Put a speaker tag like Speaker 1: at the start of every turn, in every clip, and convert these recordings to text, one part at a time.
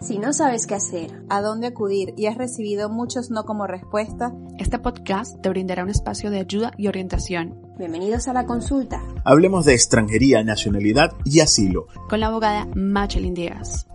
Speaker 1: Si no sabes qué hacer, a dónde acudir y has recibido muchos no como respuesta,
Speaker 2: este podcast te brindará un espacio de ayuda y orientación.
Speaker 1: Bienvenidos a la consulta.
Speaker 3: Hablemos de extranjería, nacionalidad y asilo.
Speaker 2: Con la abogada Machelin Díaz.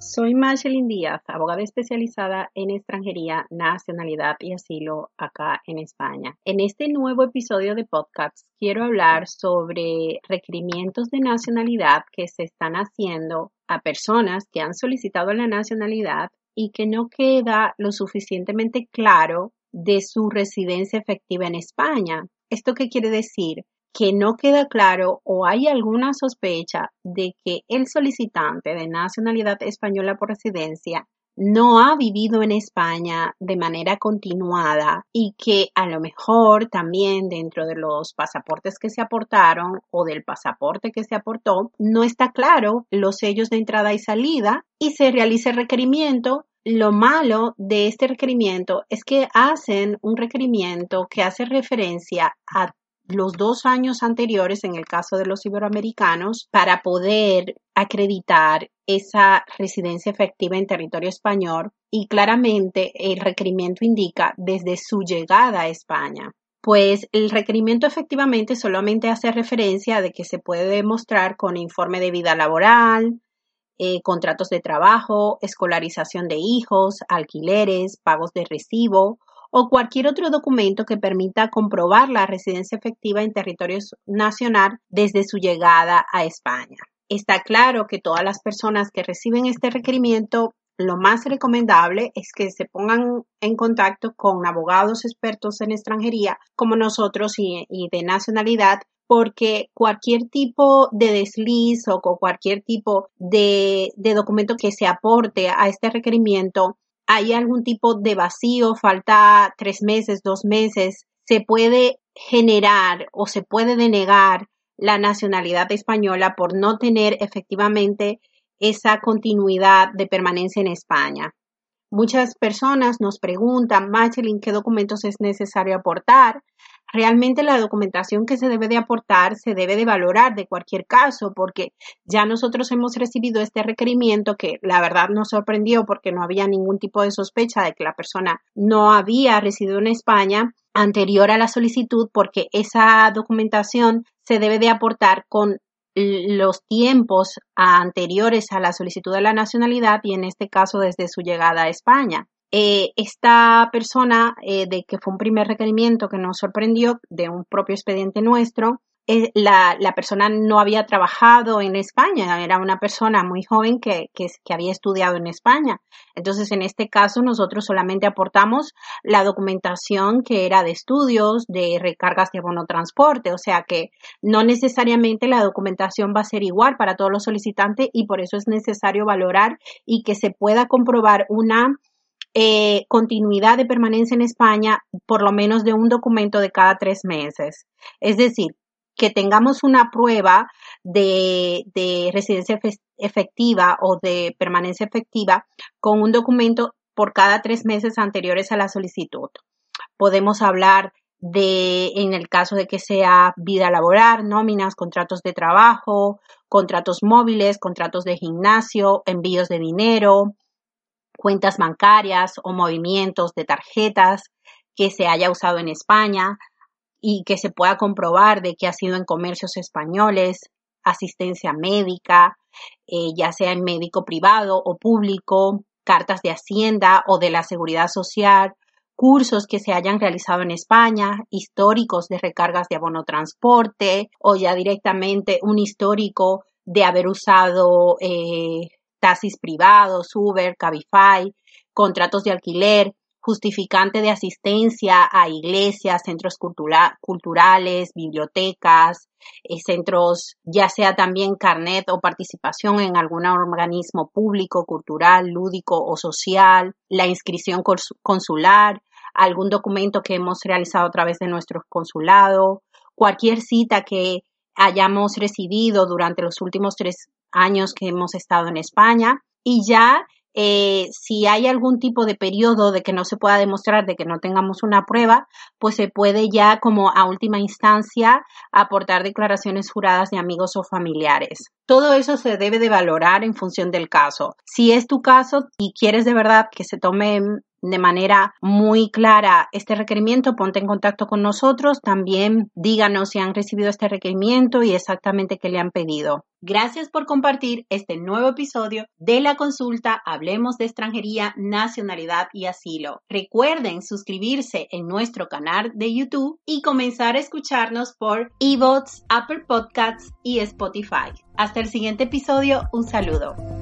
Speaker 4: Soy Machelin Díaz, abogada especializada en extranjería, nacionalidad y asilo acá en España. En este nuevo episodio de podcast quiero hablar sobre requerimientos de nacionalidad que se están haciendo a personas que han solicitado la nacionalidad y que no queda lo suficientemente claro de su residencia efectiva en España. ¿Esto qué quiere decir? Que no queda claro o hay alguna sospecha de que el solicitante de nacionalidad española por residencia no ha vivido en España de manera continuada y que a lo mejor también dentro de los pasaportes que se aportaron o del pasaporte que se aportó no está claro los sellos de entrada y salida y se realiza el requerimiento. Lo malo de este requerimiento es que hacen un requerimiento que hace referencia a los dos años anteriores en el caso de los iberoamericanos para poder acreditar esa residencia efectiva en territorio español y claramente el requerimiento indica desde su llegada a España. Pues el requerimiento efectivamente solamente hace referencia de que se puede demostrar con informe de vida laboral, eh, contratos de trabajo, escolarización de hijos, alquileres, pagos de recibo o cualquier otro documento que permita comprobar la residencia efectiva en territorio nacional desde su llegada a España. Está claro que todas las personas que reciben este requerimiento, lo más recomendable es que se pongan en contacto con abogados expertos en extranjería como nosotros y, de nacionalidad porque cualquier tipo de desliz o cualquier tipo de, de, documento que se aporte a este requerimiento hay algún tipo de vacío, falta tres meses, dos meses, se puede generar o se puede denegar la nacionalidad española por no tener efectivamente esa continuidad de permanencia en España. Muchas personas nos preguntan, Machelin, ¿qué documentos es necesario aportar? Realmente la documentación que se debe de aportar se debe de valorar de cualquier caso, porque ya nosotros hemos recibido este requerimiento que la verdad nos sorprendió porque no había ningún tipo de sospecha de que la persona no había residido en España anterior a la solicitud, porque esa documentación se debe de aportar con los tiempos anteriores a la solicitud de la nacionalidad y en este caso desde su llegada a España. Eh, esta persona, eh, de que fue un primer requerimiento que nos sorprendió de un propio expediente nuestro, eh, la, persona no había trabajado en España, era una persona muy joven que, que, había estudiado en España. Entonces, en este caso, nosotros solamente aportamos la documentación que era de estudios, de recargas de abono transporte, o sea que no necesariamente la documentación va a ser igual para todos los solicitantes y por eso es necesario valorar y que se pueda comprobar una eh, continuidad de permanencia en España por lo menos de un documento de cada tres meses. Es decir, que tengamos una prueba de, de residencia efectiva o de permanencia efectiva con un documento por cada tres meses anteriores a la solicitud. Podemos hablar de, en el caso de que sea vida laboral, nóminas, contratos de trabajo, contratos móviles, contratos de gimnasio, envíos de dinero, cuentas bancarias o movimientos de tarjetas que se haya usado en España y que se pueda comprobar de que ha sido en comercios españoles, asistencia médica, eh, ya sea en médico privado o público, cartas de Hacienda o de la Seguridad Social, cursos que se hayan realizado en España, históricos de recargas de abono transporte o ya directamente un histórico de haber usado eh, taxis privados, Uber, Cabify, contratos de alquiler justificante de asistencia a iglesias, centros culturales, bibliotecas, eh, centros, ya sea también carnet o participación en algún organismo público, cultural, lúdico o social, la inscripción consular, algún documento que hemos realizado a través de nuestro consulado, cualquier cita que hayamos recibido durante los últimos tres años que hemos estado en España y ya eh, si hay algún tipo de periodo de que no se pueda demostrar de que no tengamos una prueba, pues se puede ya como a última instancia aportar declaraciones juradas de amigos o familiares. Todo eso se debe de valorar en función del caso. Si es tu caso y quieres de verdad que se tome de manera muy clara este requerimiento, ponte en contacto con nosotros. También díganos si han recibido este requerimiento y exactamente qué le han pedido. Gracias por compartir este nuevo episodio de la consulta Hablemos de extranjería, nacionalidad y asilo. Recuerden suscribirse en nuestro canal de YouTube y comenzar a escucharnos por eBots, Apple Podcasts y Spotify. Hasta el siguiente episodio, un saludo.